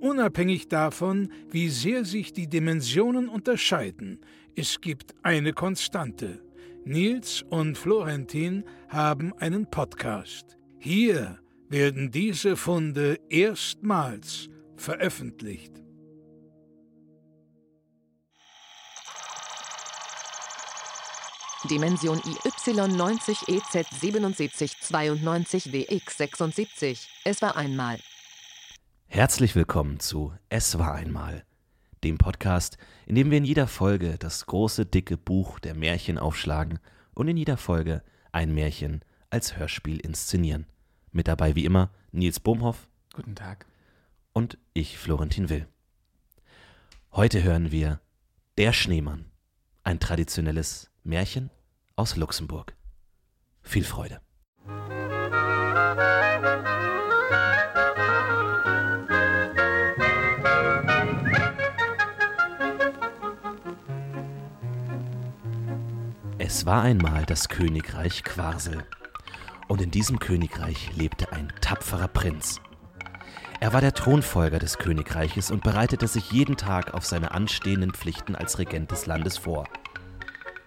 Unabhängig davon, wie sehr sich die Dimensionen unterscheiden, es gibt eine Konstante. Nils und Florentin haben einen Podcast. Hier werden diese Funde erstmals veröffentlicht. Dimension IY90EZ7792WX76. Es war einmal. Herzlich willkommen zu Es war einmal, dem Podcast, in dem wir in jeder Folge das große, dicke Buch der Märchen aufschlagen und in jeder Folge ein Märchen als Hörspiel inszenieren. Mit dabei wie immer Nils Bohmhoff. Guten Tag. Und ich, Florentin Will. Heute hören wir Der Schneemann, ein traditionelles Märchen aus Luxemburg. Viel Freude. Es war einmal das Königreich Quarsel. Und in diesem Königreich lebte ein tapferer Prinz. Er war der Thronfolger des Königreiches und bereitete sich jeden Tag auf seine anstehenden Pflichten als Regent des Landes vor.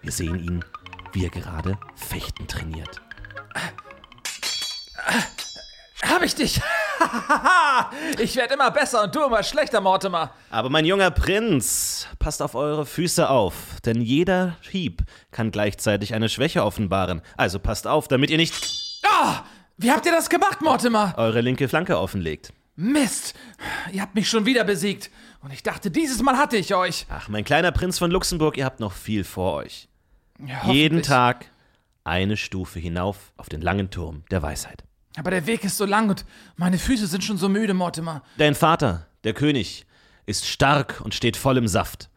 Wir sehen ihn, wie er gerade Fechten trainiert. Hab ich dich! ich werde immer besser und du immer schlechter, Mortimer. Aber mein junger Prinz, passt auf eure Füße auf, denn jeder Hieb kann gleichzeitig eine Schwäche offenbaren. Also passt auf, damit ihr nicht Oh, wie habt ihr das gemacht, Mortimer? eure linke Flanke offenlegt. Mist! Ihr habt mich schon wieder besiegt. Und ich dachte, dieses Mal hatte ich euch. Ach, mein kleiner Prinz von Luxemburg, ihr habt noch viel vor euch. Ja, Jeden. Tag eine Stufe hinauf auf den langen Turm der Weisheit. Aber der Weg ist so lang und meine Füße sind schon so müde, Mortimer. Dein Vater, der König, ist stark und steht voll im Saft.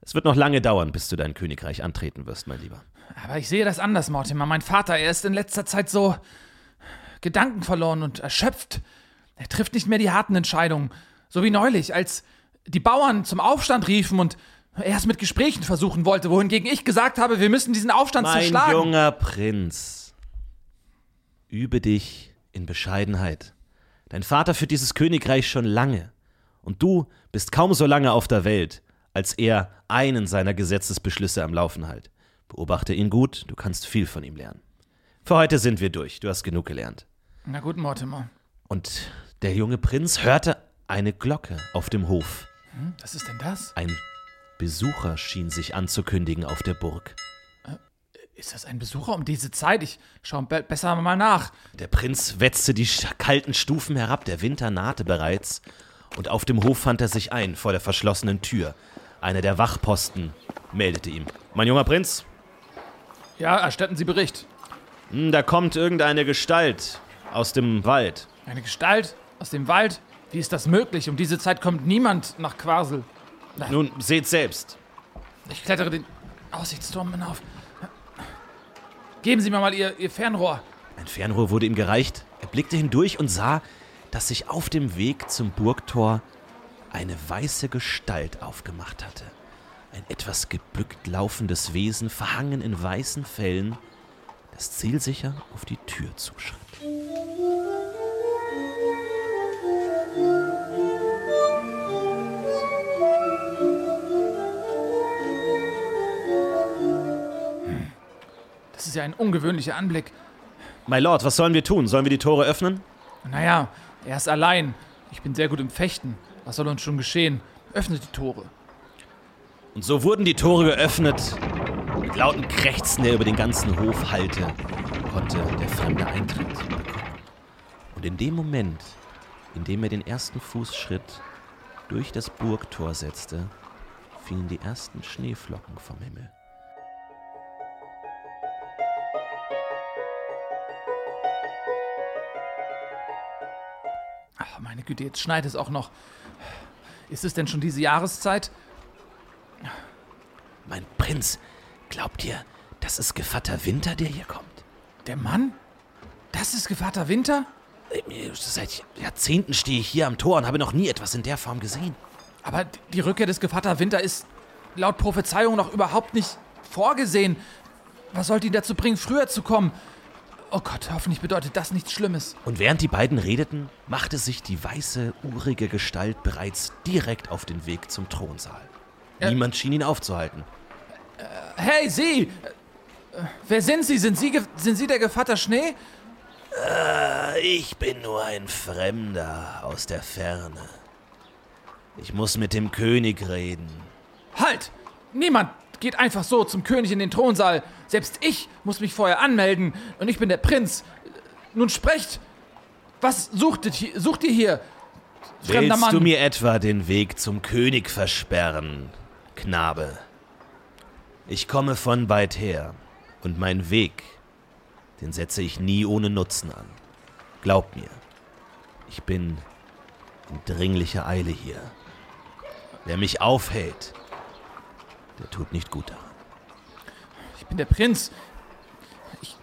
Es wird noch lange dauern, bis du dein Königreich antreten wirst, mein Lieber. Aber ich sehe das anders, Mortimer. Mein Vater, er ist in letzter Zeit so gedankenverloren und erschöpft. Er trifft nicht mehr die harten Entscheidungen. So wie neulich, als die Bauern zum Aufstand riefen und er es mit Gesprächen versuchen wollte, wohingegen ich gesagt habe, wir müssen diesen Aufstand Mein zerschlagen. junger Prinz, übe dich in Bescheidenheit. Dein Vater führt dieses Königreich schon lange. Und du bist kaum so lange auf der Welt, als er einen seiner Gesetzesbeschlüsse am Laufen hält. Beobachte ihn gut, du kannst viel von ihm lernen. Für heute sind wir durch, du hast genug gelernt. Na gut, Mortimer. Und der junge Prinz hörte eine Glocke auf dem Hof. Was ist denn das? Ein Besucher schien sich anzukündigen auf der Burg. Ist das ein Besucher um diese Zeit? Ich schaue be besser mal nach. Der Prinz wetzte die kalten Stufen herab, der Winter nahte bereits, und auf dem Hof fand er sich ein vor der verschlossenen Tür. Einer der Wachposten meldete ihm. Mein junger Prinz, Ja, erstatten Sie Bericht. hm, da kommt irgendeine Gestalt aus dem Wald. Eine Gestalt aus dem Wald? Wie ist das möglich? Um diese Zeit kommt niemand nach Quasel. Nun, seht selbst. Ich klettere den Aussichtsturm hinauf. Geben Sie mir mal Ihr, Ihr Fernrohr. Ein Fernrohr wurde ihm gereicht. Er blickte hindurch und sah, dass sich auf dem Weg zum Burgtor eine weiße Gestalt aufgemacht hatte. Ein etwas gebückt laufendes Wesen, verhangen in weißen Fellen, das zielsicher auf die Tür zuschritt. Das ist ja ein ungewöhnlicher Anblick. My Lord, was sollen wir tun? Sollen wir die Tore öffnen? Naja, er ist allein. Ich bin sehr gut im Fechten. Was soll uns schon geschehen? Öffnet die Tore. Und so wurden die Tore geöffnet. Mit lauten Krächzen, der über den ganzen Hof hallte, konnte der Fremde Eintritt bekommen. Und in dem Moment, in dem er den ersten Fußschritt durch das Burgtor setzte, fielen die ersten Schneeflocken vom Himmel. Meine Güte, jetzt schneit es auch noch. Ist es denn schon diese Jahreszeit? Mein Prinz, glaubt ihr, das ist Gevatter Winter, der hier kommt? Der Mann? Das ist Gevatter Winter? Äh, Seit Jahrzehnten stehe ich hier am Tor und habe noch nie etwas in der Form gesehen. Aber die Rückkehr des Gevatter Winter ist laut Prophezeiung noch überhaupt nicht vorgesehen. Was sollte ihn dazu bringen, früher zu kommen? Oh Gott, hoffentlich bedeutet das nichts Schlimmes. Und während die beiden redeten, machte sich die weiße, urige Gestalt bereits direkt auf den Weg zum Thronsaal. Ja. Niemand schien ihn aufzuhalten. Hey, Sie! Äh, Wer sind Sie? Sind Sie, sind Sie der Gevatter Schnee? Ich bin nur ein Fremder aus der Ferne. Ich muss mit dem König reden. Halt! Niemand geht einfach so zum König in den Thronsaal. Selbst ich muss mich vorher anmelden und ich bin der Prinz. Nun sprecht! Was suchtet, hi- sucht ihr hier? Fremder Willst Mann. du mir etwa den Weg zum König versperren, Knabe? Ich komme von weit her und mein Weg, den setze ich nie ohne Nutzen an. Glaub mir, ich bin in dringlicher Eile hier. Wer mich aufhält, der tut nicht gut daran. Ich bin der Prinz. Ich,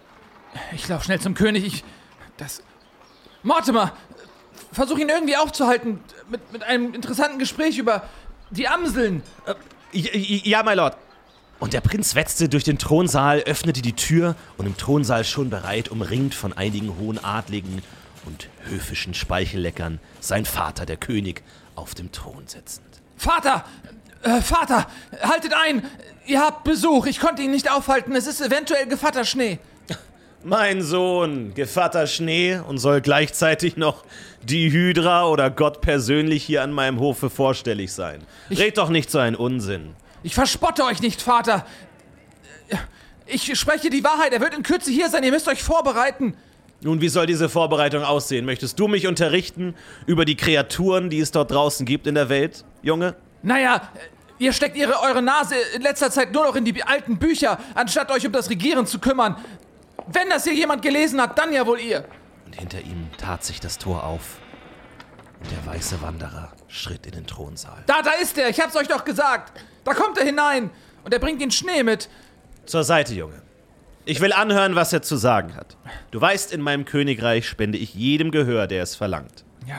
ich lauf schnell zum König. Ich. Das. Mortimer! Versuch ihn irgendwie aufzuhalten. Mit, mit einem interessanten Gespräch über die Amseln. Ja, my Lord. Und der Prinz wetzte durch den Thronsaal, öffnete die Tür und im Thronsaal schon bereit, umringt von einigen hohen Adligen und höfischen Speichelleckern, sein Vater, der König, auf dem Thron sitzend. Vater! Äh, Vater! Haltet ein! Ihr habt Besuch. Ich konnte ihn nicht aufhalten. Es ist eventuell Gevatter Schnee. Mein Sohn, Gevatter Schnee und soll gleichzeitig noch die Hydra oder Gott persönlich hier an meinem Hofe vorstellig sein. Red doch nicht so einen Unsinn. Ich verspotte euch nicht, Vater. Ich spreche die Wahrheit. Er wird in Kürze hier sein. Ihr müsst euch vorbereiten. Nun, wie soll diese Vorbereitung aussehen? Möchtest du mich unterrichten über die Kreaturen, die es dort draußen gibt in der Welt, Junge? Naja, ihr steckt ihre, eure Nase in letzter Zeit nur noch in die alten Bücher, anstatt euch um das Regieren zu kümmern. Wenn das hier jemand gelesen hat, dann ja wohl ihr. Und hinter ihm tat sich das Tor auf. Und der weiße Wanderer schritt in den Thronsaal. Da, da ist er. Ich hab's euch doch gesagt. Da kommt er hinein. Und er bringt den Schnee mit. Zur Seite, Junge. Ich will anhören, was er zu sagen hat. Du weißt, in meinem Königreich spende ich jedem Gehör, der es verlangt. Ja,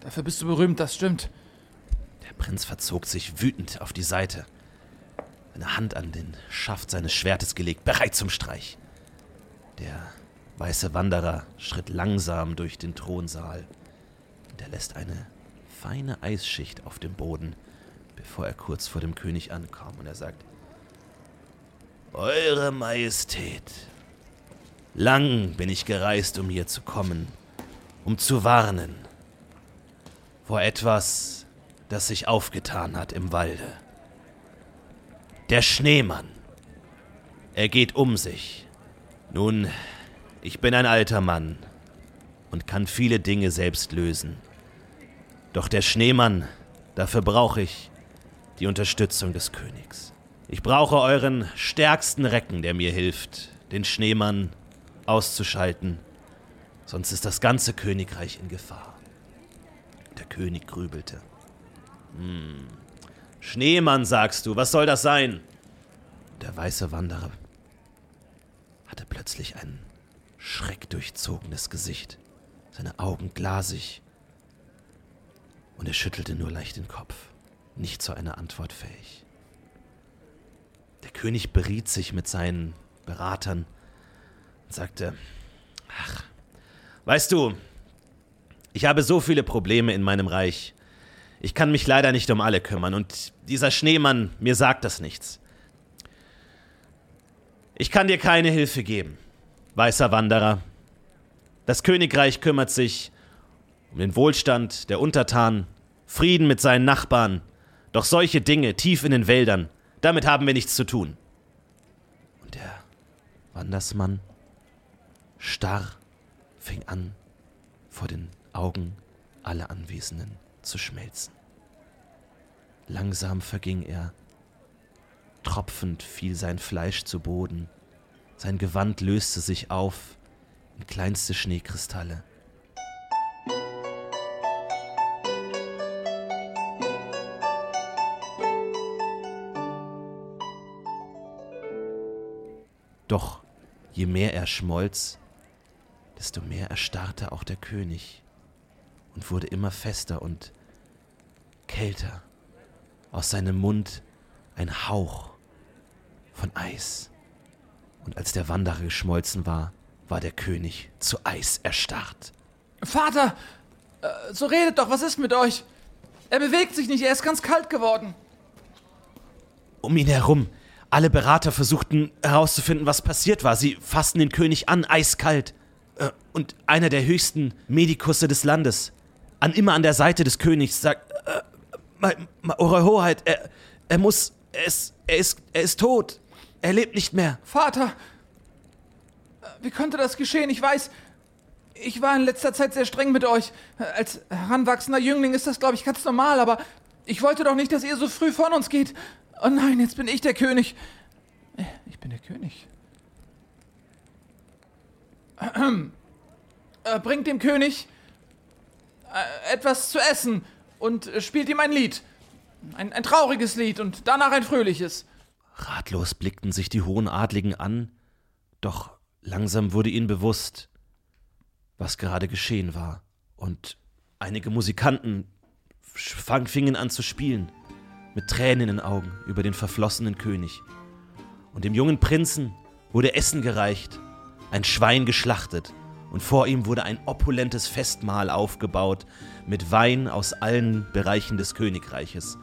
dafür bist du berühmt, das stimmt. Der Prinz verzog sich wütend auf die Seite, eine Hand an den Schaft seines Schwertes gelegt, bereit zum Streich. Der weiße Wanderer schritt langsam durch den Thronsaal und er lässt eine feine Eisschicht auf dem Boden, bevor er kurz vor dem König ankam und er sagt, Eure Majestät, lang bin ich gereist, um hier zu kommen, um zu warnen vor etwas, das sich aufgetan hat im Walde. Der Schneemann. Er geht um sich. Nun, ich bin ein alter Mann und kann viele Dinge selbst lösen. Doch der Schneemann, dafür brauche ich die Unterstützung des Königs. Ich brauche euren stärksten Recken, der mir hilft, den Schneemann auszuschalten, sonst ist das ganze Königreich in Gefahr. Der König grübelte. Hm. Schneemann, sagst du, was soll das sein? Der weiße Wanderer hatte plötzlich ein schreckdurchzogenes Gesicht, seine Augen glasig, und er schüttelte nur leicht den Kopf, nicht zu einer Antwort fähig. Der König beriet sich mit seinen Beratern und sagte, ach, weißt du, ich habe so viele Probleme in meinem Reich. Ich kann mich leider nicht um alle kümmern und dieser Schneemann, mir sagt das nichts. Ich kann dir keine Hilfe geben, weißer Wanderer. Das Königreich kümmert sich um den Wohlstand der Untertanen, Frieden mit seinen Nachbarn, doch solche Dinge tief in den Wäldern, damit haben wir nichts zu tun. Und der Wandersmann, starr, fing an, vor den Augen aller Anwesenden zu schmelzen. Langsam verging er, tropfend fiel sein Fleisch zu Boden, sein Gewand löste sich auf in kleinste Schneekristalle. Doch je mehr er schmolz, desto mehr erstarrte auch der König und wurde immer fester und kälter. Aus seinem Mund ein Hauch von Eis. Und als der Wanderer geschmolzen war, war der König zu Eis erstarrt. Vater, äh, so redet doch, was ist mit euch? Er bewegt sich nicht, er ist ganz kalt geworden. Um ihn herum, alle Berater versuchten herauszufinden, was passiert war. Sie fassten den König an, eiskalt. Äh, und einer der höchsten Medikusse des Landes, an immer an der Seite des Königs, sagt, äh, mein, Eure Hoheit, er, er muss, er ist, er ist, er ist tot. Er lebt nicht mehr. Vater, äh, wie konnte das geschehen? Ich weiß, ich war in letzter Zeit sehr streng mit euch. Als heranwachsender Jüngling ist das, glaube ich, ganz normal, aber ich wollte doch nicht, dass ihr so früh von uns geht. Oh nein, jetzt bin ich der König. Äh, ich bin der König. Äh, bringt dem König äh, etwas zu essen und äh, spielt ihm ein Lied. Ein, ein trauriges Lied und danach ein fröhliches. Ratlos blickten sich die hohen Adligen an, doch langsam wurde ihnen bewusst, was gerade geschehen war, und einige Musikanten fingen an zu spielen, mit Tränen in den Augen über den verflossenen König. Und dem jungen Prinzen wurde Essen gereicht, ein Schwein geschlachtet, und vor ihm wurde ein opulentes Festmahl aufgebaut mit Wein aus allen Bereichen des Königreiches,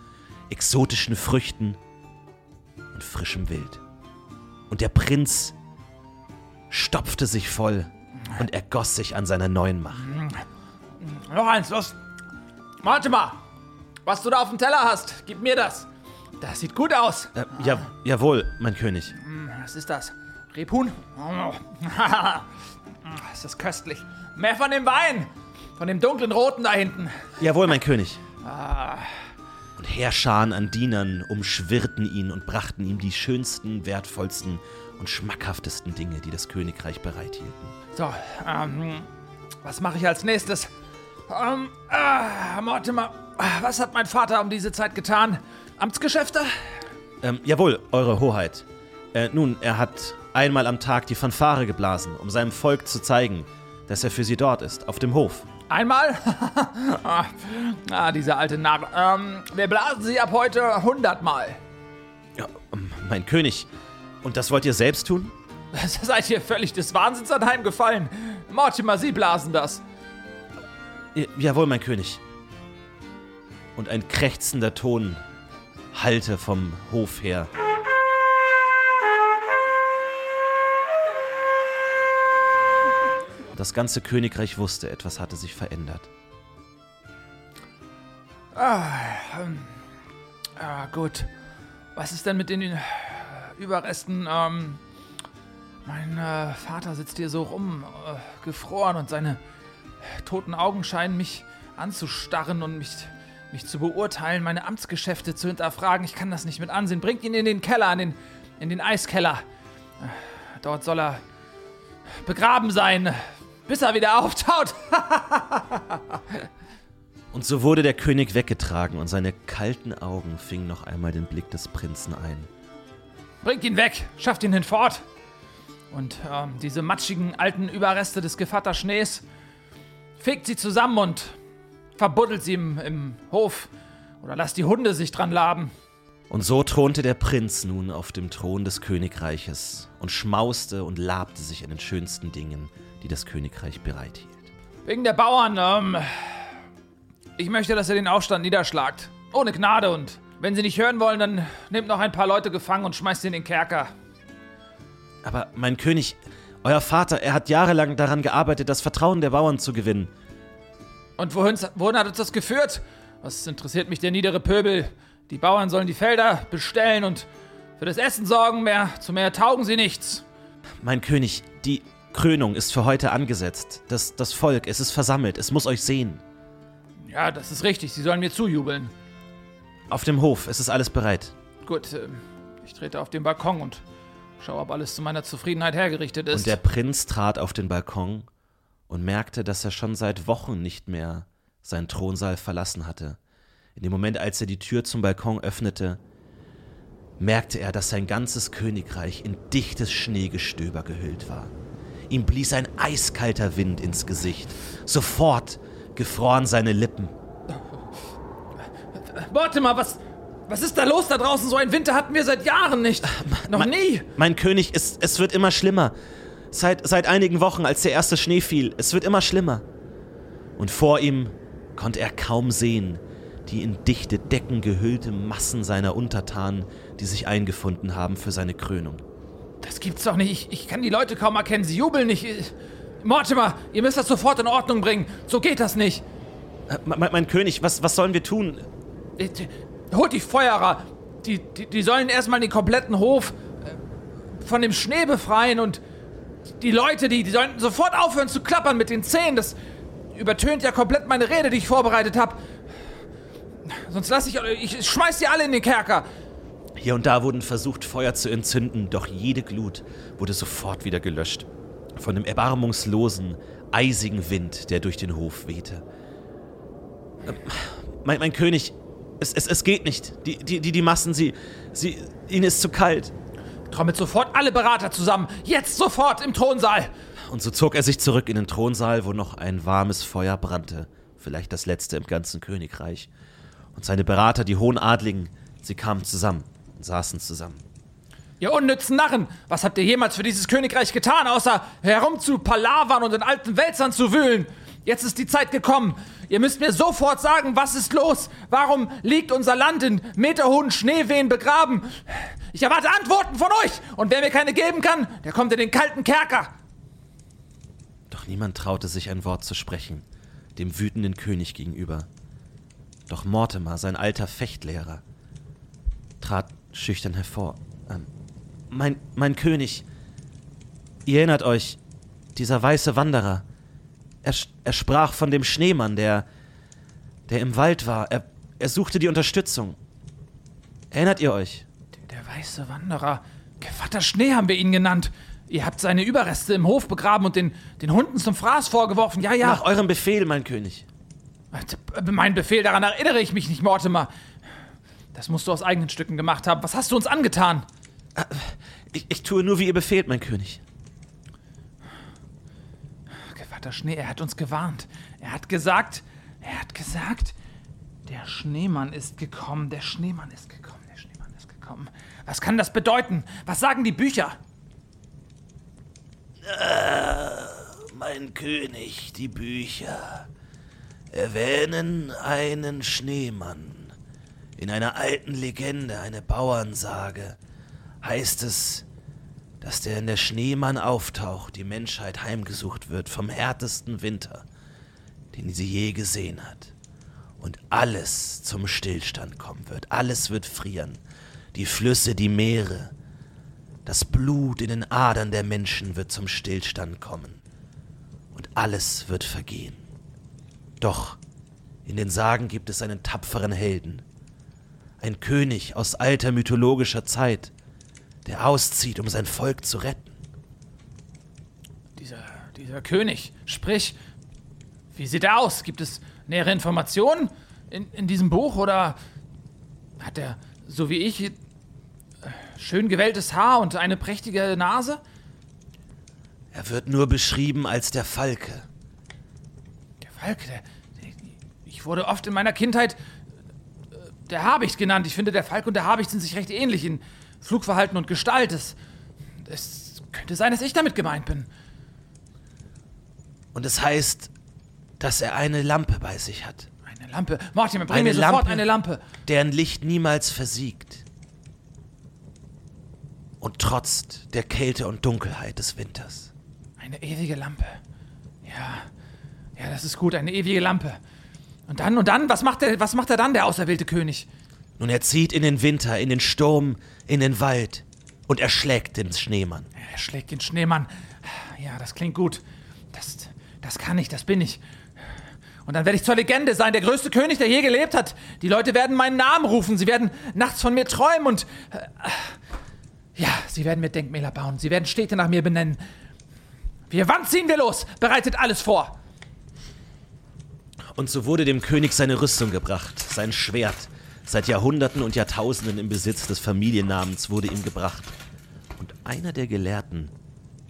exotischen Früchten und frischem Wild. Und der Prinz stopfte sich voll und ergoss sich an seiner neuen Macht. Noch eins, los. Warte mal. Was du da auf dem Teller hast, gib mir das. Das sieht gut aus. Äh, ja, jawohl, mein König. Was ist das? Rebhuhn? Oh. ist das köstlich. Mehr von dem Wein. Von dem dunklen Roten da hinten. Jawohl, mein König. Und Heerscharen an Dienern umschwirrten ihn und brachten ihm die schönsten, wertvollsten und schmackhaftesten Dinge, die das Königreich bereithielten. So, ähm, was mache ich als nächstes? Ähm, äh, Mortimer, was hat mein Vater um diese Zeit getan? Amtsgeschäfte? Ähm, jawohl, Eure Hoheit. Äh, nun, er hat einmal am Tag die Fanfare geblasen, um seinem Volk zu zeigen, dass er für sie dort ist, auf dem Hof. Einmal? ah, ah, dieser alte Narr. Ähm, wir blasen sie ab heute hundertmal. Ja, ähm, mein König. Und das wollt ihr selbst tun? Seid ihr völlig des Wahnsinns anheimgefallen? Mortimer, Sie blasen das. Ja, jawohl, mein König. Und ein krächzender Ton hallte vom Hof her. Das ganze Königreich wusste, etwas hatte sich verändert. Ah, ähm, ah, gut. Was ist denn mit den Überresten? Ähm, mein äh, Vater sitzt hier so rum, äh, gefroren und seine toten Augen scheinen mich anzustarren und mich, mich zu beurteilen, meine Amtsgeschäfte zu hinterfragen. Ich kann das nicht mit ansehen. Bringt ihn in den Keller, in den, in den Eiskeller. Äh, dort soll er begraben sein, bis er wieder auftaut. Und so wurde der König weggetragen und seine kalten Augen fingen noch einmal den Blick des Prinzen ein. Bringt ihn weg, schafft ihn hinfort. Und ähm, diese matschigen alten Überreste des Gevatterschnees, fegt sie zusammen und verbuddelt sie im, im Hof. Oder lasst die Hunde sich dran laben. Und so thronte der Prinz nun auf dem Thron des Königreiches und schmauste und labte sich an den schönsten Dingen, die das Königreich bereithielt. Wegen der Bauern, ähm, ich möchte, dass ihr den Aufstand niederschlagt. Ohne Gnade und wenn sie nicht hören wollen, dann nehmt noch ein paar Leute gefangen und schmeißt sie in den Kerker. Aber mein König, euer Vater, er hat jahrelang daran gearbeitet, das Vertrauen der Bauern zu gewinnen. Und wohin, wohin hat uns das geführt? Was interessiert mich der niedere Pöbel? Die Bauern sollen die Felder bestellen und für das Essen sorgen, mehr, zu mehr taugen sie nichts. Mein König, die Krönung ist für heute angesetzt. Das, das Volk, es ist versammelt, es muss euch sehen. Ja, das ist richtig, sie sollen mir zujubeln. Auf dem Hof, es ist alles bereit. Gut, äh, ich trete auf den Balkon und schaue, ob alles zu meiner Zufriedenheit hergerichtet ist. Und der Prinz trat auf den Balkon und merkte, dass er schon seit Wochen nicht mehr seinen Thronsaal verlassen hatte. In dem Moment, als er die Tür zum Balkon öffnete, merkte er, dass sein ganzes Königreich in dichtes Schneegestöber gehüllt war. Ihm blies ein eiskalter Wind ins Gesicht. Sofort gefroren seine Lippen. Warte mal, was, was ist da los da draußen? So einen Winter hatten wir seit Jahren nicht. Noch mein, nie. Mein König, es, es wird immer schlimmer. Seit, seit einigen Wochen, als der erste Schnee fiel. Es wird immer schlimmer. Und vor ihm konnte er kaum sehen, die in dichte Decken gehüllte Massen seiner Untertanen, die sich eingefunden haben für seine Krönung. Das gibt's doch nicht. Ich, ich kann die Leute kaum erkennen. Sie jubeln nicht. Mortimer, ihr müsst das sofort in Ordnung bringen. So geht das nicht. Äh, mein, mein, König, was, was sollen wir tun? Äh, holt die Feuerer. Die, die, die sollen erstmal den kompletten Hof äh, von dem Schnee befreien und die Leute, die, die sollen sofort aufhören zu klappern mit den Zähnen. Das übertönt ja komplett meine Rede, die ich vorbereitet habe. Sonst lasse ich, ich schmeiß die alle in den Kerker. Hier und da wurden versucht, Feuer zu entzünden, doch jede Glut wurde sofort wieder gelöscht. Von dem erbarmungslosen, eisigen Wind, der durch den Hof wehte. Ähm, mein, mein König, es, es, es geht nicht. Die, die, die, die Massen, sie, sie, ihnen ist zu kalt. Trommelt sofort alle Berater zusammen. Jetzt sofort im Thronsaal. Und so zog er sich zurück in den Thronsaal, wo noch ein warmes Feuer brannte. Vielleicht das letzte im ganzen Königreich. Und seine Berater, die hohen Adligen, sie kamen zusammen und saßen zusammen. Ihr unnützen Narren, was habt ihr jemals für dieses Königreich getan, außer herumzupalavern und in alten Wälzern zu wühlen? Jetzt ist die Zeit gekommen. Ihr müsst mir sofort sagen, was ist los? Warum liegt unser Land in meterhohen Schneewehen begraben? Ich erwarte Antworten von euch. Und wer mir keine geben kann, der kommt in den kalten Kerker. Doch niemand traute sich ein Wort zu sprechen, dem wütenden König gegenüber. Doch Mortimer, sein alter Fechtlehrer, trat schüchtern hervor. Ähm, mein, mein König, ihr erinnert euch, dieser weiße Wanderer, er, er sprach von dem Schneemann, der, der im Wald war. Er, er suchte die Unterstützung. Erinnert ihr euch? Der, der weiße Wanderer. Gevatter Schnee haben wir ihn genannt. Ihr habt seine Überreste im Hof begraben und den, den Hunden zum Fraß vorgeworfen. Ja, ja. Nach eurem Befehl, mein König. Mein Befehl, daran erinnere ich mich nicht, Mortimer. Das musst du aus eigenen Stücken gemacht haben. Was hast du uns angetan? Äh, ich, ich tue nur, wie ihr befehlt, mein König. Gevatter Schnee, er hat uns gewarnt. Er hat gesagt, er hat gesagt, der Schneemann ist gekommen, der Schneemann ist gekommen, der Schneemann ist gekommen. Was kann das bedeuten? Was sagen die Bücher? Äh, mein König, die Bücher erwähnen einen Schneemann. In einer alten Legende, eine Bauernsage, heißt es, dass der in der Schneemann auftaucht, die Menschheit heimgesucht wird vom härtesten Winter, den sie je gesehen hat. Und alles zum Stillstand kommen wird. Alles wird frieren. Die Flüsse, die Meere, das Blut in den Adern der Menschen wird zum Stillstand kommen. Und alles wird vergehen. Doch in den Sagen gibt es einen tapferen Helden, ein König aus alter mythologischer Zeit, der auszieht, um sein Volk zu retten. Dieser, dieser König, sprich, wie sieht er aus? Gibt es nähere Informationen in, in diesem Buch oder hat er, so wie ich, schön gewelltes Haar und eine prächtige Nase? Er wird nur beschrieben als der Falke. Falke, der, ich wurde oft in meiner Kindheit der Habicht genannt. Ich finde, der Falk und der Habicht sind sich recht ähnlich in Flugverhalten und Gestalt. Es, es könnte sein, dass ich damit gemeint bin. Und es heißt, dass er eine Lampe bei sich hat. Eine Lampe? Martin, bring eine mir sofort Lampe, eine Lampe. Deren Licht niemals versiegt. Und trotzt der Kälte und Dunkelheit des Winters. Eine ewige Lampe. Ja, ja, das ist gut, eine ewige Lampe. Und dann, und dann, was macht er, was macht er dann, der auserwählte König? Nun, er zieht in den Winter, in den Sturm, in den Wald und erschlägt den Schneemann. Er schlägt den Schneemann. Ja, das klingt gut. Das, das kann ich, das bin ich. Und dann werde ich zur Legende sein, der größte König, der je gelebt hat. Die Leute werden meinen Namen rufen, sie werden nachts von mir träumen und... Äh, ja, sie werden mir Denkmäler bauen, sie werden Städte nach mir benennen. Wir, wann ziehen wir los? Bereitet alles vor. Und so wurde dem König seine Rüstung gebracht, sein Schwert, seit Jahrhunderten und Jahrtausenden im Besitz des Familiennamens, wurde ihm gebracht. Und einer der Gelehrten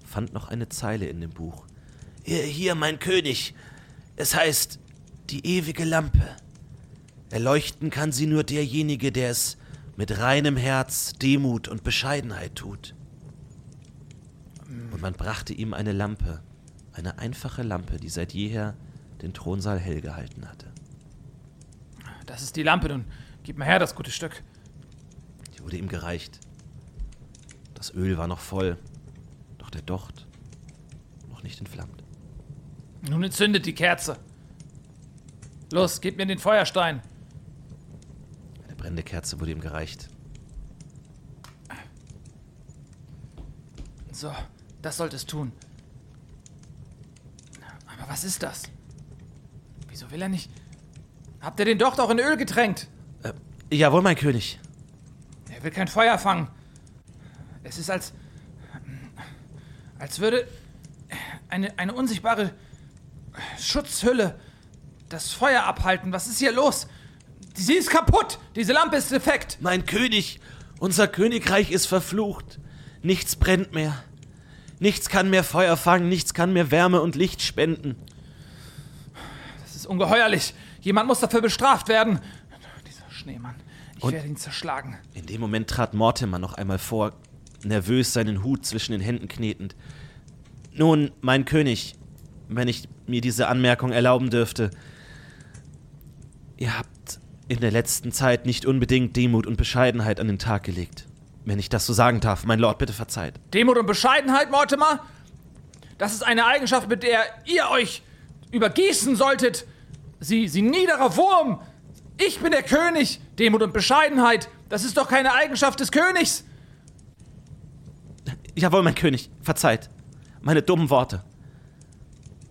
fand noch eine Zeile in dem Buch. Hier, hier, mein König. Es heißt die ewige Lampe. Erleuchten kann sie nur derjenige, der es mit reinem Herz, Demut und Bescheidenheit tut. Und man brachte ihm eine Lampe, eine einfache Lampe, die seit jeher den Thronsaal hell gehalten hatte. Das ist die Lampe, nun gib mir her das gute Stück. Die wurde ihm gereicht. Das Öl war noch voll, doch der Docht noch nicht entflammt. Nun entzündet die Kerze. Los, gib mir den Feuerstein. Eine brennende Kerze wurde ihm gereicht. So, das sollte es tun. Aber was ist das? Wieso will er nicht? Habt ihr den Docht auch in Öl getränkt? Äh, jawohl, mein König. Er will kein Feuer fangen. Es ist als. als würde eine, eine unsichtbare Schutzhülle das Feuer abhalten. Was ist hier los? Sie ist kaputt! Diese Lampe ist defekt! Mein König, unser Königreich ist verflucht. Nichts brennt mehr. Nichts kann mehr Feuer fangen, nichts kann mehr Wärme und Licht spenden. Ungeheuerlich. Jemand muss dafür bestraft werden. Dieser Schneemann. Ich Und- werde ihn zerschlagen. In dem Moment trat Mortimer noch einmal vor, nervös seinen Hut zwischen den Händen knetend. Nun, mein König, wenn ich mir diese Anmerkung erlauben dürfte, ihr habt in der letzten Zeit nicht unbedingt Demut und Bescheidenheit an den Tag gelegt. Wenn ich das so sagen darf, mein Lord, bitte verzeiht. Demut und Bescheidenheit, Mortimer? Das ist eine Eigenschaft, mit der ihr euch übergießen solltet. Sie, sie niederer Wurm. Ich bin der König. Demut und Bescheidenheit. Das ist doch keine Eigenschaft des Königs. Jawohl, mein König, verzeiht. Meine dummen Worte.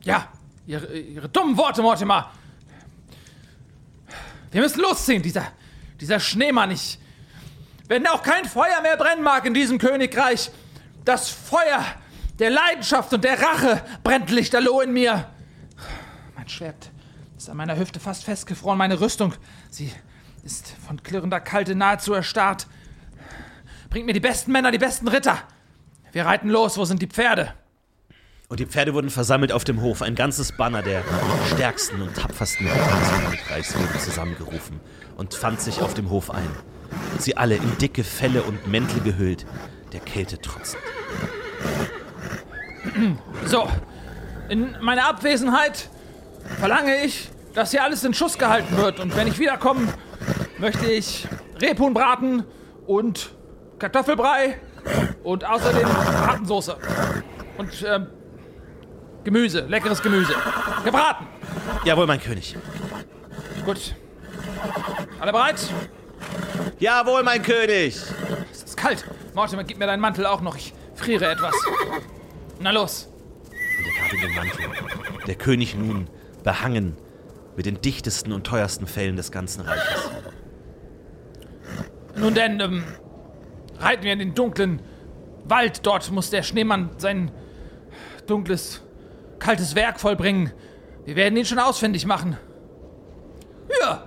Ja, ihre, ihre dummen Worte, Mortimer. Wir müssen losziehen, dieser, dieser Schneemann. Ich, wenn auch kein Feuer mehr brennen mag in diesem Königreich, das Feuer der Leidenschaft und der Rache brennt lichterloh in mir. Mein Schwert ist an meiner Hüfte fast festgefroren, meine Rüstung, sie ist von klirrender Kälte nahezu erstarrt. Bringt mir die besten Männer, die besten Ritter. Wir reiten los, wo sind die Pferde? Und die Pferde wurden versammelt auf dem Hof. Ein ganzes Banner der stärksten und tapfersten Ritter des Königreichs wurde zusammengerufen und fand sich auf dem Hof ein. Und sie alle in dicke Felle und Mäntel gehüllt, der Kälte trotzend. So, in meiner Abwesenheit verlange ich, dass hier alles in Schuss gehalten wird. Und wenn ich wiederkomme, möchte ich Rebhuhn braten und Kartoffelbrei und außerdem Bratensoße. Und ähm, Gemüse, leckeres Gemüse. Gebraten. Jawohl, mein König. Gut. Alle bereit? Jawohl, mein König! Es ist kalt. Mortimer, gib mir deinen Mantel auch noch. Ich friere etwas. Na los. Und er gab ihm den Mantel. Der König nun, behangen mit den dichtesten und teuersten Fellen des ganzen Reiches. Nun denn, ähm, reiten wir in den dunklen Wald. Dort muss der Schneemann sein dunkles, kaltes Werk vollbringen. Wir werden ihn schon ausfindig machen. Ja,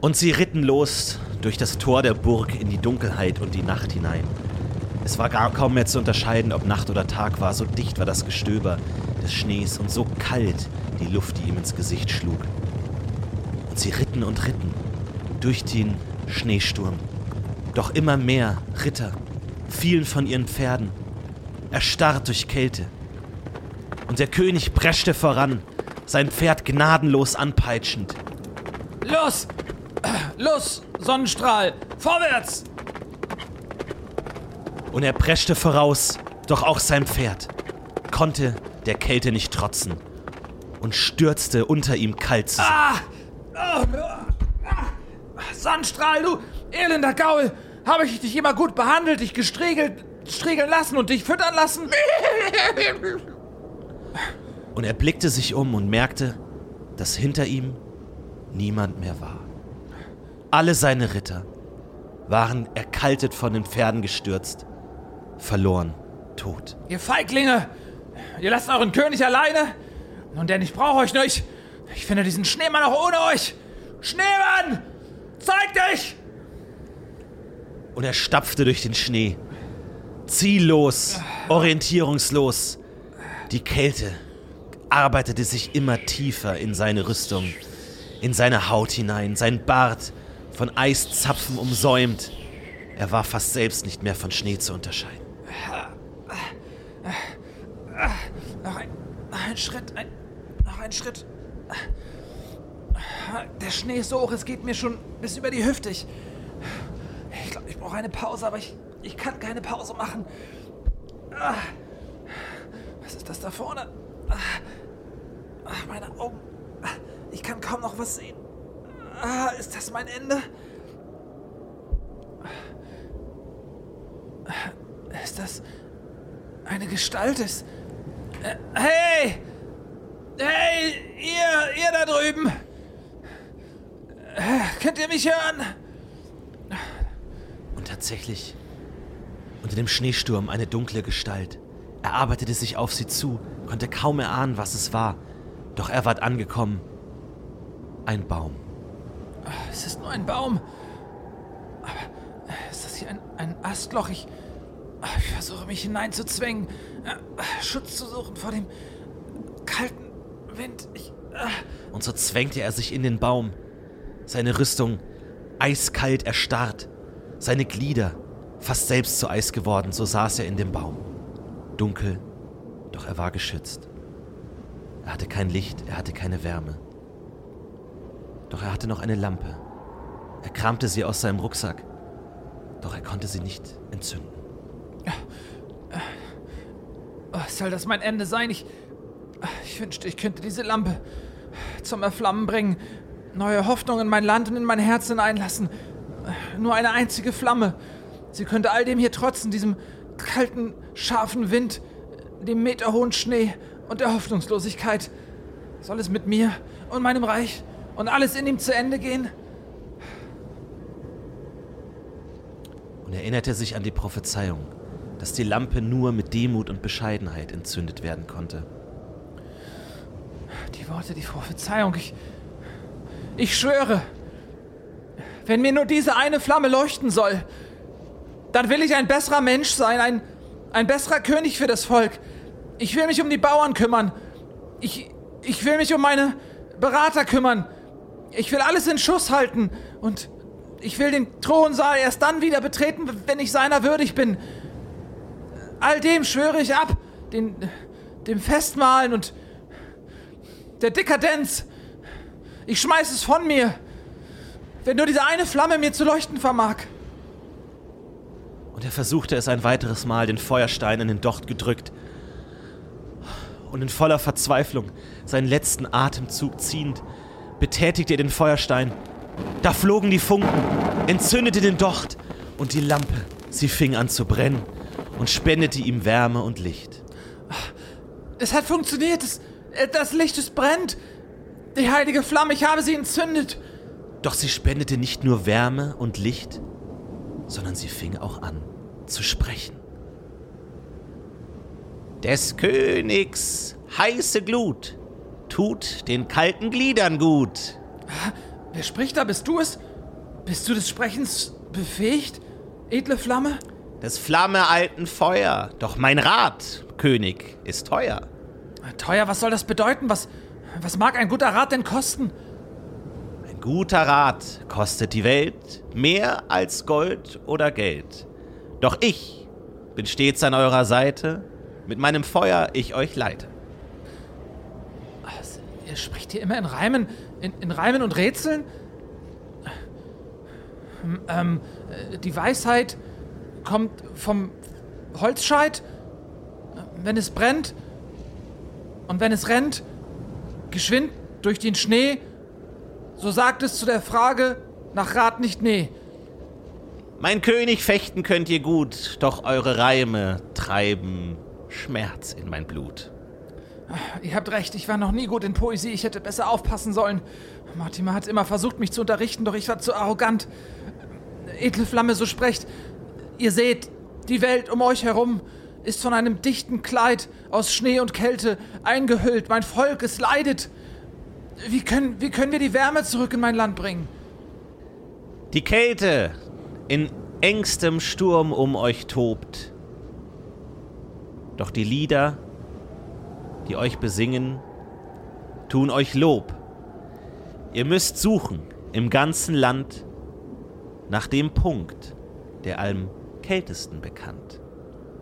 Und sie ritten los durch das Tor der Burg in die Dunkelheit und die Nacht hinein. Es war gar kaum mehr zu unterscheiden, ob Nacht oder Tag war, so dicht war das Gestöber des Schnees und so kalt die Luft, die ihm ins Gesicht schlug. Und sie ritten und ritten durch den Schneesturm. Doch immer mehr Ritter fielen von ihren Pferden, erstarrt durch Kälte. Und der König preschte voran, sein Pferd gnadenlos anpeitschend. los! Los, Sonnenstrahl! Vorwärts! Und er preschte voraus, doch auch sein Pferd konnte der Kälte nicht trotzen und stürzte unter ihm kalt zusammen. Ah! Oh, ah! Sonnenstrahl, du elender Gaul! Habe ich dich immer gut behandelt, dich gestriegelt, striegeln lassen und dich füttern lassen? Und er blickte sich um und merkte, dass hinter ihm niemand mehr war. Alle seine Ritter waren erkaltet von den Pferden gestürzt, verloren, tot. Ihr Feiglinge! Ihr lasst euren König alleine? Nun denn, ich brauche euch nicht. Ich finde diesen Schneemann auch ohne euch. Schneemann! Zeig dich! Und er stapfte durch den Schnee. Ziellos, orientierungslos. Die Kälte arbeitete sich immer tiefer in seine Rüstung, in seine Haut hinein, sein Bart von Eiszapfen umsäumt. Er war fast selbst nicht mehr von Schnee zu unterscheiden. Noch ein, ein Schritt, ein, noch ein Schritt. Der Schnee ist so hoch, es geht mir schon bis über die Hüfte. Ich, ich glaube, ich brauche eine Pause, aber ich, ich kann keine Pause machen. Was ist das da vorne? Ach, meine Augen. Ich kann kaum noch was sehen. Ist das mein Ende? Ist das eine Gestalt? Ist. Äh, hey! Hey, ihr, ihr da drüben! Äh, könnt ihr mich hören? Und tatsächlich, unter dem Schneesturm eine dunkle Gestalt. Er arbeitete sich auf sie zu, konnte kaum erahnen, was es war. Doch er ward angekommen. Ein Baum. Es ist nur ein Baum. Aber ist das hier ein, ein Astloch? Ich, ich versuche mich hineinzuzwängen, äh, Schutz zu suchen vor dem kalten Wind. Ich, äh, Und so zwängte er sich in den Baum. Seine Rüstung eiskalt erstarrt, seine Glieder fast selbst zu Eis geworden, so saß er in dem Baum. Dunkel, doch er war geschützt. Er hatte kein Licht, er hatte keine Wärme. Doch er hatte noch eine Lampe. Er kramte sie aus seinem Rucksack, doch er konnte sie nicht entzünden. Oh, soll das mein Ende sein? Ich, ich wünschte, ich könnte diese Lampe zum Erflammen bringen, neue Hoffnung in mein Land und in mein Herz hineinlassen. Nur eine einzige Flamme. Sie könnte all dem hier trotzen, diesem kalten, scharfen Wind, dem meterhohen Schnee und der Hoffnungslosigkeit. Soll es mit mir und meinem Reich und alles in ihm zu Ende gehen? Und er erinnerte sich an die Prophezeiung, dass die Lampe nur mit Demut und Bescheidenheit entzündet werden konnte. Die Worte, die Prophezeiung, ich. Ich schwöre, wenn mir nur diese eine Flamme leuchten soll, dann will ich ein besserer Mensch sein, ein, ein besserer König für das Volk. Ich will mich um die Bauern kümmern. Ich, ich will mich um meine Berater kümmern. Ich will alles in Schuss halten und ich will den Thronsaal erst dann wieder betreten, wenn ich seiner würdig bin. All dem schwöre ich ab, den, dem Festmahlen und der Dekadenz. Ich schmeiß es von mir, wenn nur diese eine Flamme mir zu leuchten vermag. Und er versuchte es ein weiteres Mal, den Feuerstein in den Docht gedrückt. Und in voller Verzweiflung, seinen letzten Atemzug ziehend, betätigte er den Feuerstein. Da flogen die Funken, entzündete den Docht und die Lampe, sie fing an zu brennen und spendete ihm Wärme und Licht. Es hat funktioniert, das, das Licht, es brennt. Die heilige Flamme, ich habe sie entzündet. Doch sie spendete nicht nur Wärme und Licht, sondern sie fing auch an zu sprechen. Des Königs heiße Glut tut den kalten Gliedern gut. Wer spricht da? Bist du es? Bist du des Sprechens befähigt, edle Flamme? Des Flamme alten Feuer, doch mein Rat, König, ist teuer. Teuer, was soll das bedeuten? Was, was mag ein guter Rat denn kosten? Ein guter Rat kostet die Welt mehr als Gold oder Geld. Doch ich bin stets an eurer Seite, mit meinem Feuer ich euch leite. Also, ihr spricht hier immer in Reimen, in, in Reimen und Rätseln? Ähm, äh, die Weisheit kommt vom Holzscheit, wenn es brennt und wenn es rennt, geschwind durch den Schnee, so sagt es zu der Frage nach Rat nicht nee. Mein König, fechten könnt ihr gut, doch eure Reime treiben Schmerz in mein Blut. Ihr habt recht, ich war noch nie gut in Poesie, ich hätte besser aufpassen sollen. Mortimer hat immer versucht, mich zu unterrichten, doch ich war zu arrogant. Edle Flamme, so sprecht. Ihr seht, die Welt um euch herum ist von einem dichten Kleid aus Schnee und Kälte eingehüllt. Mein Volk, es leidet. Wie können, wie können wir die Wärme zurück in mein Land bringen? Die Kälte in engstem Sturm um euch tobt. Doch die Lieder, die euch besingen, tun euch Lob. Ihr müsst suchen im ganzen Land nach dem Punkt, der am kältesten bekannt.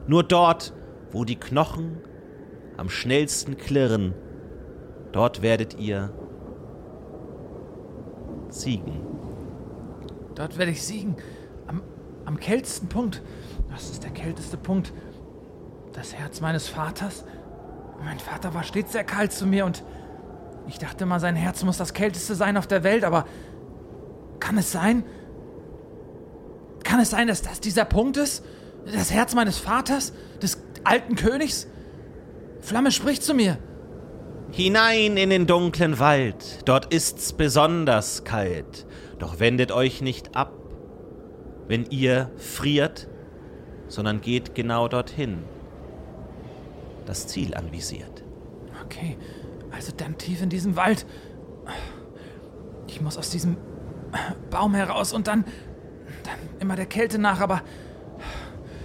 Nur dort, wo die Knochen am schnellsten klirren, dort werdet ihr siegen. Dort werde ich siegen. Am, am kältesten Punkt. Was ist der kälteste Punkt? Das Herz meines Vaters? Mein Vater war stets sehr kalt zu mir und ich dachte mal, sein Herz muss das kälteste sein auf der Welt, aber kann es sein? Kann es sein, dass das dieser Punkt ist? Das Herz meines Vaters? Des alten Königs? Flamme spricht zu mir. Hinein in den dunklen Wald, dort ist's besonders kalt, doch wendet euch nicht ab, wenn ihr friert, sondern geht genau dorthin, das Ziel anvisiert. Okay, also dann tief in diesem Wald. Ich muss aus diesem Baum heraus und dann, dann immer der Kälte nach, aber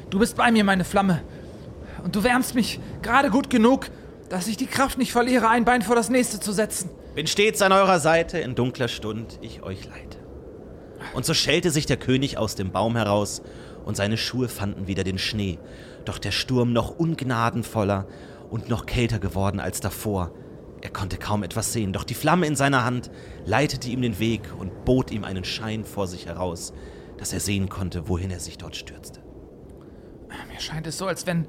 du bist bei mir, meine Flamme. Und du wärmst mich gerade gut genug, dass ich die Kraft nicht verliere, ein Bein vor das nächste zu setzen. Bin stets an eurer Seite, in dunkler Stund ich euch leite. Und so schellte sich der König aus dem Baum heraus, und seine Schuhe fanden wieder den Schnee. Doch der Sturm noch ungnadenvoller und noch kälter geworden als davor. Er konnte kaum etwas sehen, doch die Flamme in seiner Hand leitete ihm den Weg und bot ihm einen Schein vor sich heraus, dass er sehen konnte, wohin er sich dort stürzte. Mir scheint es so, als wenn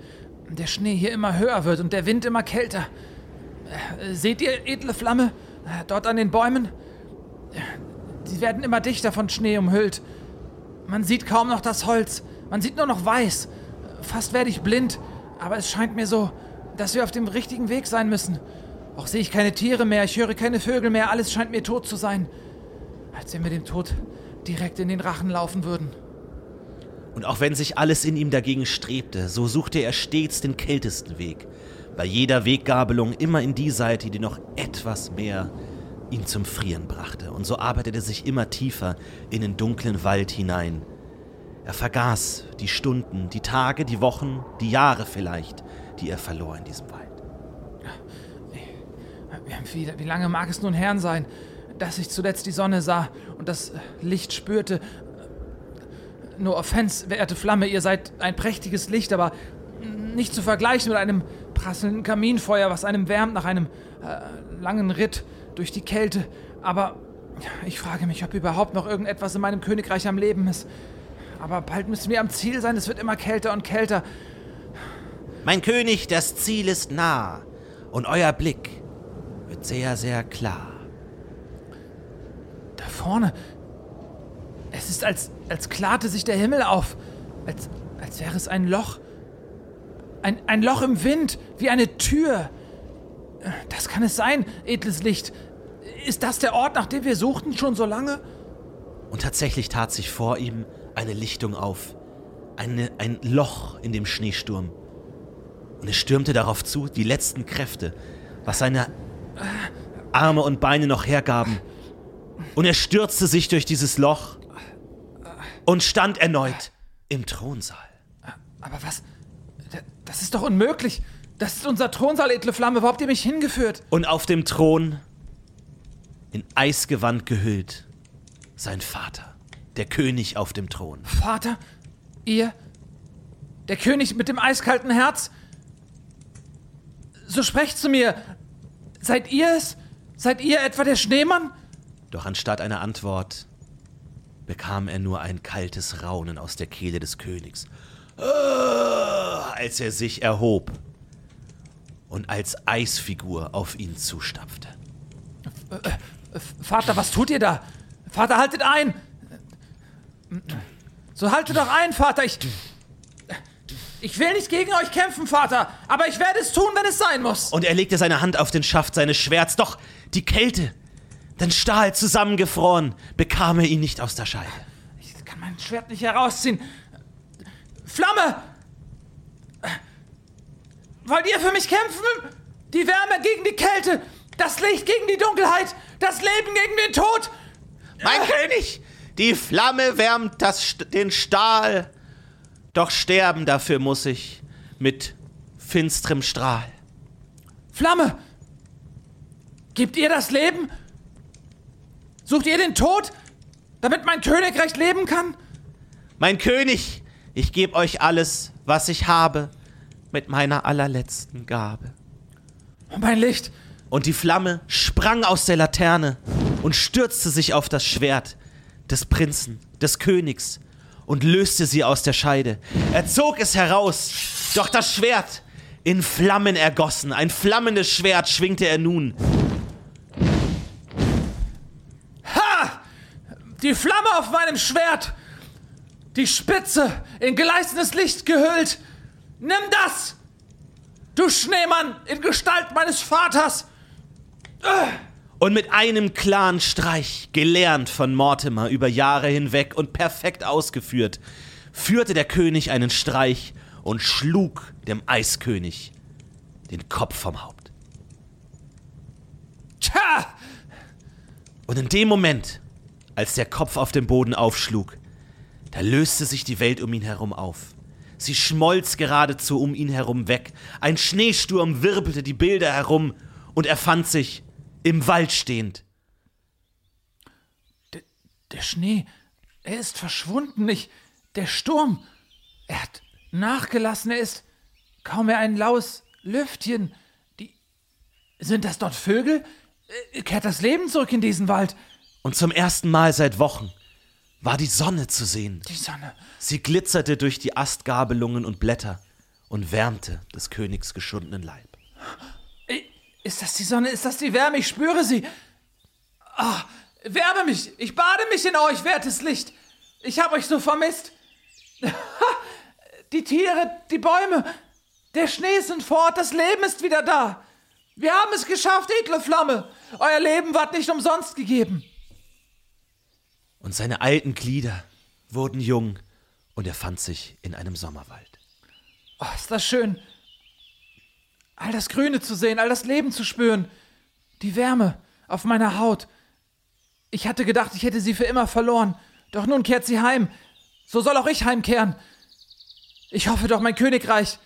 der Schnee hier immer höher wird und der Wind immer kälter. Äh, seht ihr, edle Flamme, äh, dort an den Bäumen? Sie werden immer dichter von Schnee umhüllt. Man sieht kaum noch das Holz, man sieht nur noch weiß. Fast werde ich blind, aber es scheint mir so, dass wir auf dem richtigen Weg sein müssen. Auch sehe ich keine Tiere mehr, ich höre keine Vögel mehr, alles scheint mir tot zu sein. Als wenn wir dem Tod direkt in den Rachen laufen würden. Und auch wenn sich alles in ihm dagegen strebte, so suchte er stets den kältesten Weg. Bei jeder Weggabelung immer in die Seite, die noch etwas mehr ihn zum Frieren brachte. Und so arbeitete er sich immer tiefer in den dunklen Wald hinein. Er vergaß die Stunden, die Tage, die Wochen, die Jahre vielleicht, die er verlor in diesem Wald. Wie, wie lange mag es nun Herrn sein, dass ich zuletzt die Sonne sah und das Licht spürte No offense, verehrte Flamme, ihr seid ein prächtiges Licht, aber nicht zu vergleichen mit einem prasselnden Kaminfeuer, was einem wärmt nach einem äh, langen Ritt durch die Kälte. Aber ich frage mich, ob überhaupt noch irgendetwas in meinem Königreich am Leben ist. Aber bald müssen wir am Ziel sein, es wird immer kälter und kälter. Mein König, das Ziel ist nah und euer Blick wird sehr, sehr klar. Vorne, es ist, als, als klarte sich der Himmel auf. Als, als wäre es ein Loch. Ein, ein Loch im Wind, wie eine Tür. Das kann es sein, edles Licht. Ist das der Ort, nach dem wir suchten, schon so lange? Und tatsächlich tat sich vor ihm eine Lichtung auf. Eine, ein Loch in dem Schneesturm. Und es stürmte darauf zu, die letzten Kräfte, was seine Arme und Beine noch hergaben. Und er stürzte sich durch dieses Loch und stand erneut im Thronsaal. Aber was? Das ist doch unmöglich. Das ist unser Thronsaal, edle Flamme. Wo habt ihr mich hingeführt? Und auf dem Thron, in Eisgewand gehüllt, sein Vater, der König auf dem Thron. Vater? Ihr? Der König mit dem eiskalten Herz? So sprecht zu mir. Seid ihr es? Seid ihr etwa der Schneemann? Doch anstatt einer Antwort bekam er nur ein kaltes Raunen aus der Kehle des Königs, als er sich erhob und als Eisfigur auf ihn zustapfte. Vater, was tut ihr da? Vater, haltet ein! So haltet doch ein, Vater, ich. Ich will nicht gegen euch kämpfen, Vater, aber ich werde es tun, wenn es sein muss. Und er legte seine Hand auf den Schaft seines Schwerts, doch die Kälte denn Stahl zusammengefroren, bekam er ihn nicht aus der Scheide. Ich kann mein Schwert nicht herausziehen. Flamme! Wollt ihr für mich kämpfen? Die Wärme gegen die Kälte, das Licht gegen die Dunkelheit, das Leben gegen den Tod. Mein äh. König, Die Flamme wärmt das, den Stahl, doch sterben dafür muss ich mit finsterem Strahl. Flamme! Gebt ihr das Leben? Sucht ihr den Tod, damit mein Königreich leben kann? Mein König, ich gebe euch alles, was ich habe, mit meiner allerletzten Gabe. Mein Licht! Und die Flamme sprang aus der Laterne und stürzte sich auf das Schwert des Prinzen, des Königs, und löste sie aus der Scheide. Er zog es heraus, doch das Schwert in Flammen ergossen, ein flammendes Schwert schwingte er nun. Die Flamme auf meinem Schwert! Die Spitze in gleißendes Licht gehüllt! Nimm das! Du Schneemann in Gestalt meines Vaters! Und mit einem klaren Streich, gelernt von Mortimer über Jahre hinweg und perfekt ausgeführt, führte der König einen Streich und schlug dem Eiskönig den Kopf vom Haupt. Tja! Und in dem Moment, als der Kopf auf dem Boden aufschlug, da löste sich die Welt um ihn herum auf. Sie schmolz geradezu um ihn herum weg. Ein Schneesturm wirbelte die Bilder herum und er fand sich im Wald stehend. Der, der Schnee, er ist verschwunden, nicht der Sturm. Er hat nachgelassen, er ist kaum mehr ein laues Lüftchen. Die. Sind das dort Vögel? Äh, Kehrt das Leben zurück in diesen Wald? Und zum ersten Mal seit Wochen war die Sonne zu sehen. Die Sonne. Sie glitzerte durch die Astgabelungen und Blätter und wärmte des Königs geschundenen Leib. Ist das die Sonne? Ist das die Wärme? Ich spüre sie. Ah, wärme mich. Ich bade mich in euch, wertes Licht. Ich habe euch so vermisst. Die Tiere, die Bäume, der Schnee sind fort, das Leben ist wieder da. Wir haben es geschafft, edle Flamme. Euer Leben ward nicht umsonst gegeben. Und seine alten Glieder wurden jung und er fand sich in einem Sommerwald. Oh, ist das schön. All das Grüne zu sehen, all das Leben zu spüren. Die Wärme auf meiner Haut. Ich hatte gedacht, ich hätte sie für immer verloren. Doch nun kehrt sie heim. So soll auch ich heimkehren. Ich hoffe doch, mein Königreich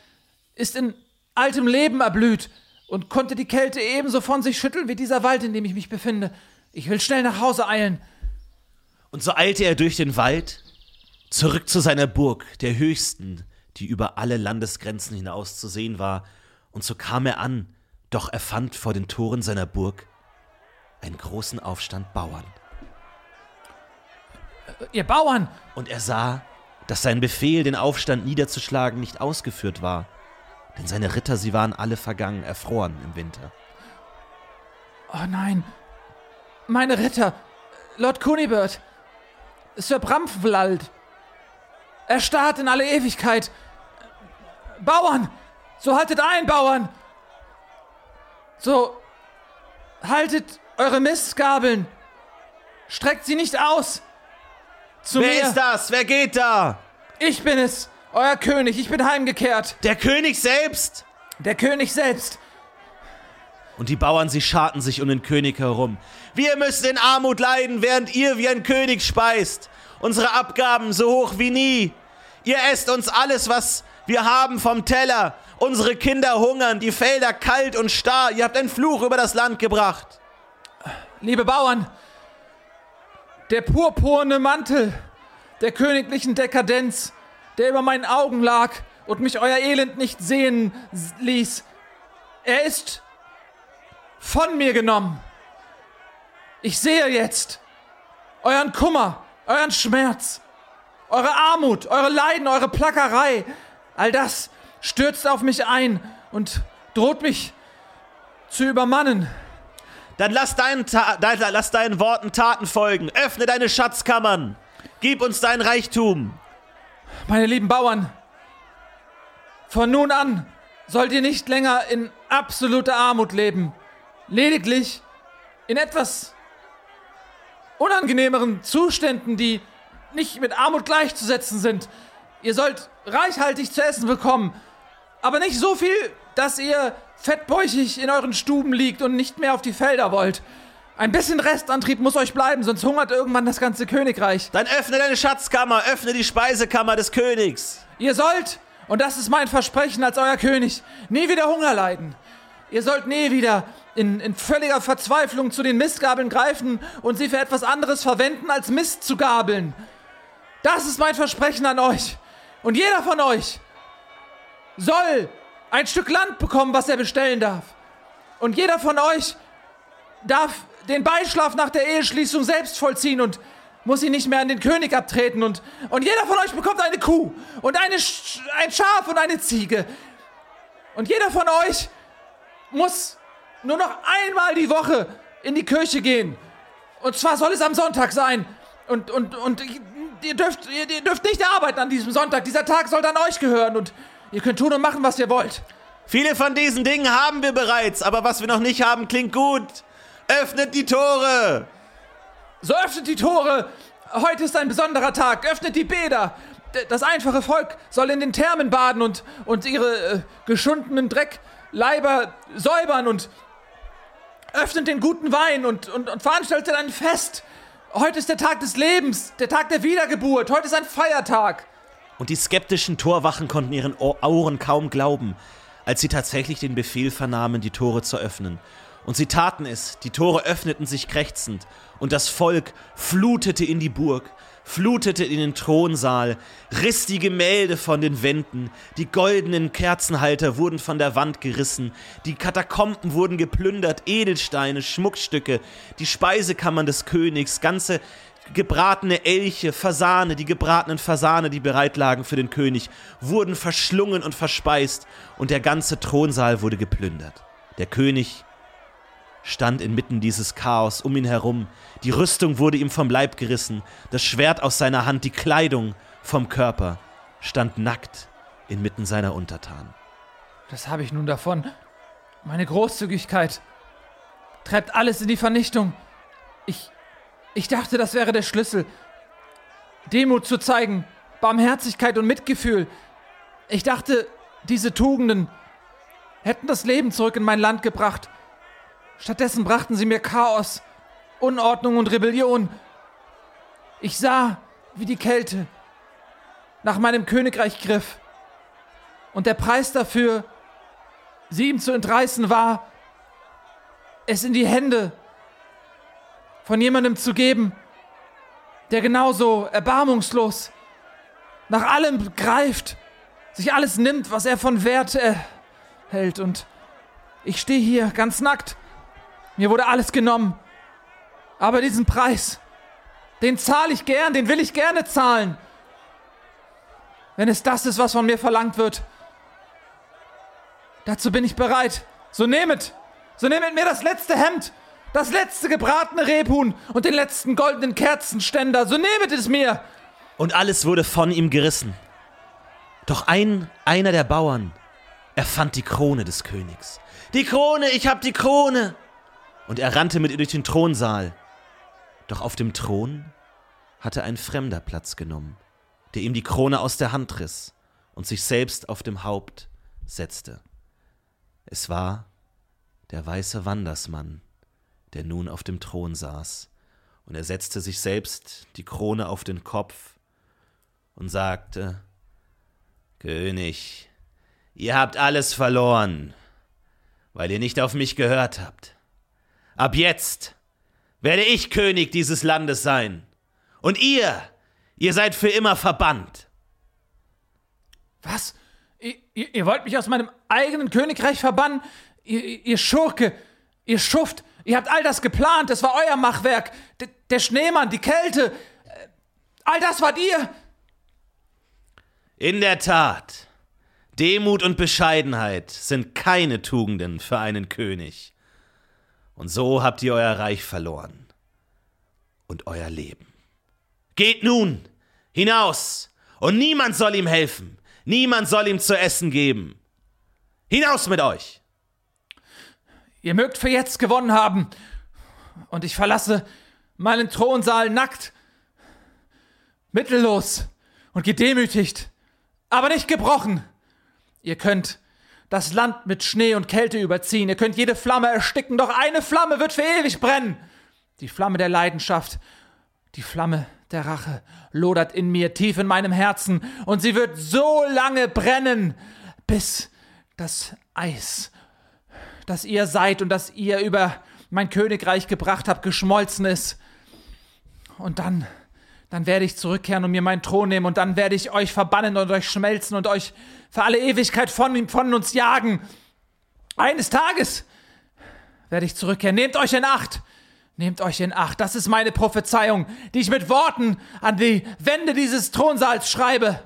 ist in altem Leben erblüht und konnte die Kälte ebenso von sich schütteln wie dieser Wald, in dem ich mich befinde. Ich will schnell nach Hause eilen. Und so eilte er durch den Wald, zurück zu seiner Burg, der höchsten, die über alle Landesgrenzen hinaus zu sehen war, und so kam er an, doch er fand vor den Toren seiner Burg einen großen Aufstand Bauern. Ihr Bauern, Und er sah, dass sein Befehl, den Aufstand niederzuschlagen, nicht ausgeführt war, denn seine Ritter, sie waren alle vergangen, erfroren im Winter. Oh nein. Meine Ritter. Lord Kunibert. Sir Bramfwald. Erstarrt in alle Ewigkeit. Bauern. So haltet ein, Bauern. So haltet eure Mistgabeln. Streckt sie nicht aus. Zu Wer mir. ist das? Wer geht da? Ich bin es. Euer König. Ich bin heimgekehrt. Der König selbst! Der König selbst. Und die Bauern, sie scharten sich um den König herum. Wir müssen in Armut leiden, während ihr wie ein König speist. Unsere Abgaben so hoch wie nie. Ihr esst uns alles, was wir haben vom Teller. Unsere Kinder hungern, die Felder kalt und starr. Ihr habt einen Fluch über das Land gebracht. Liebe Bauern, der purpurne Mantel der königlichen Dekadenz, der über meinen Augen lag und mich euer Elend nicht sehen ließ, er ist von mir genommen. Ich sehe jetzt euren Kummer, euren Schmerz, eure Armut, eure Leiden, eure Plackerei. All das stürzt auf mich ein und droht mich zu übermannen. Dann lass deinen, Ta dein, lass deinen Worten Taten folgen. Öffne deine Schatzkammern. Gib uns dein Reichtum. Meine lieben Bauern, von nun an sollt ihr nicht länger in absoluter Armut leben. Lediglich in etwas unangenehmeren Zuständen, die nicht mit Armut gleichzusetzen sind. Ihr sollt reichhaltig zu essen bekommen, aber nicht so viel, dass ihr fettbäuchig in euren Stuben liegt und nicht mehr auf die Felder wollt. Ein bisschen Restantrieb muss euch bleiben, sonst hungert irgendwann das ganze Königreich. Dann öffne deine Schatzkammer, öffne die Speisekammer des Königs. Ihr sollt, und das ist mein Versprechen als euer König, nie wieder Hunger leiden. Ihr sollt nie wieder in, in völliger Verzweiflung zu den Mistgabeln greifen und sie für etwas anderes verwenden, als Mist zu gabeln. Das ist mein Versprechen an euch. Und jeder von euch soll ein Stück Land bekommen, was er bestellen darf. Und jeder von euch darf den Beischlaf nach der Eheschließung selbst vollziehen und muss ihn nicht mehr an den König abtreten. Und, und jeder von euch bekommt eine Kuh und eine, ein Schaf und eine Ziege. Und jeder von euch muss nur noch einmal die Woche in die Kirche gehen. Und zwar soll es am Sonntag sein. Und, und, und ihr dürft, ihr, ihr dürft nicht arbeiten an diesem Sonntag. Dieser Tag soll dann euch gehören und ihr könnt tun und machen, was ihr wollt. Viele von diesen Dingen haben wir bereits, aber was wir noch nicht haben, klingt gut. Öffnet die Tore! So öffnet die Tore. Heute ist ein besonderer Tag. Öffnet die Bäder. Das einfache Volk soll in den Thermen baden und, und ihre äh, geschundenen Dreckleiber säubern und öffnet den guten Wein und, und, und veranstaltet ein Fest. Heute ist der Tag des Lebens, der Tag der Wiedergeburt. Heute ist ein Feiertag. Und die skeptischen Torwachen konnten ihren Auren kaum glauben, als sie tatsächlich den Befehl vernahmen, die Tore zu öffnen. Und sie taten es, die Tore öffneten sich krächzend, und das Volk flutete in die Burg, flutete in den Thronsaal, riss die Gemälde von den Wänden, die goldenen Kerzenhalter wurden von der Wand gerissen, die Katakomben wurden geplündert, Edelsteine, Schmuckstücke, die Speisekammern des Königs, ganze gebratene Elche, Fasane, die gebratenen Fasane, die bereit lagen für den König, wurden verschlungen und verspeist, und der ganze Thronsaal wurde geplündert. Der König stand inmitten dieses Chaos um ihn herum, die Rüstung wurde ihm vom Leib gerissen, das Schwert aus seiner Hand, die Kleidung vom Körper, stand nackt inmitten seiner Untertanen. Das habe ich nun davon. Meine Großzügigkeit treibt alles in die Vernichtung. Ich, ich dachte, das wäre der Schlüssel. Demut zu zeigen, Barmherzigkeit und Mitgefühl. Ich dachte, diese Tugenden hätten das Leben zurück in mein Land gebracht. Stattdessen brachten sie mir Chaos, Unordnung und Rebellion. Ich sah, wie die Kälte nach meinem Königreich griff. Und der Preis dafür, sie ihm zu entreißen, war, es in die Hände von jemandem zu geben, der genauso erbarmungslos nach allem greift, sich alles nimmt, was er von Wert äh, hält. Und ich stehe hier ganz nackt. Mir wurde alles genommen. Aber diesen Preis, den zahle ich gern, den will ich gerne zahlen. Wenn es das ist, was von mir verlangt wird. Dazu bin ich bereit. So nehmet. So nehmet mir das letzte Hemd, das letzte gebratene Rebhuhn und den letzten goldenen Kerzenständer. So nehmet es mir. Und alles wurde von ihm gerissen. Doch ein, einer der Bauern, er fand die Krone des Königs. Die Krone, ich hab die Krone! Und er rannte mit ihr durch den Thronsaal. Doch auf dem Thron hatte ein Fremder Platz genommen, der ihm die Krone aus der Hand riss und sich selbst auf dem Haupt setzte. Es war der weiße Wandersmann, der nun auf dem Thron saß, und er setzte sich selbst die Krone auf den Kopf und sagte, König, ihr habt alles verloren, weil ihr nicht auf mich gehört habt. Ab jetzt werde ich König dieses Landes sein. Und ihr, ihr seid für immer verbannt. Was? Ihr, ihr, ihr wollt mich aus meinem eigenen Königreich verbannen? Ihr, ihr ihr Schurke, ihr Schuft, ihr habt all das geplant, es war euer Machwerk. D der Schneemann, die Kälte, äh, all das wart ihr. In der Tat, Demut und Bescheidenheit sind keine Tugenden für einen König. Und so habt ihr euer Reich verloren und euer Leben. Geht nun hinaus, und niemand soll ihm helfen, niemand soll ihm zu essen geben. Hinaus mit euch! Ihr mögt für jetzt gewonnen haben. Und ich verlasse meinen Thronsaal nackt, mittellos und gedemütigt, aber nicht gebrochen. Ihr könnt das Land mit Schnee und Kälte überziehen, ihr könnt jede Flamme ersticken, doch eine Flamme wird für ewig brennen. Die Flamme der Leidenschaft, die Flamme der Rache lodert in mir tief in meinem Herzen und sie wird so lange brennen, bis das Eis, das ihr seid und das ihr über mein Königreich gebracht habt, geschmolzen ist. Und dann, dann werde ich zurückkehren und mir meinen Thron nehmen und dann werde ich euch verbannen und euch schmelzen und euch für alle Ewigkeit von, von uns jagen. Eines Tages werde ich zurückkehren. Nehmt euch in Acht. Nehmt euch in Acht. Das ist meine Prophezeiung, die ich mit Worten an die Wände dieses Thronsaals schreibe.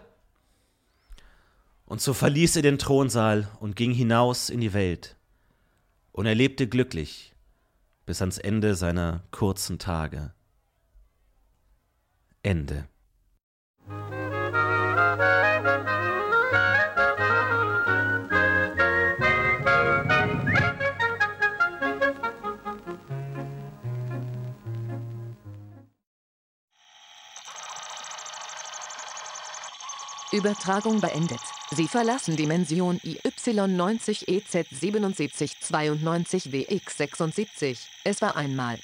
Und so verließ er den Thronsaal und ging hinaus in die Welt. Und er lebte glücklich bis ans Ende seiner kurzen Tage. Ende. Übertragung beendet. Sie verlassen Dimension IY90EZ7792WX76. Es war einmal.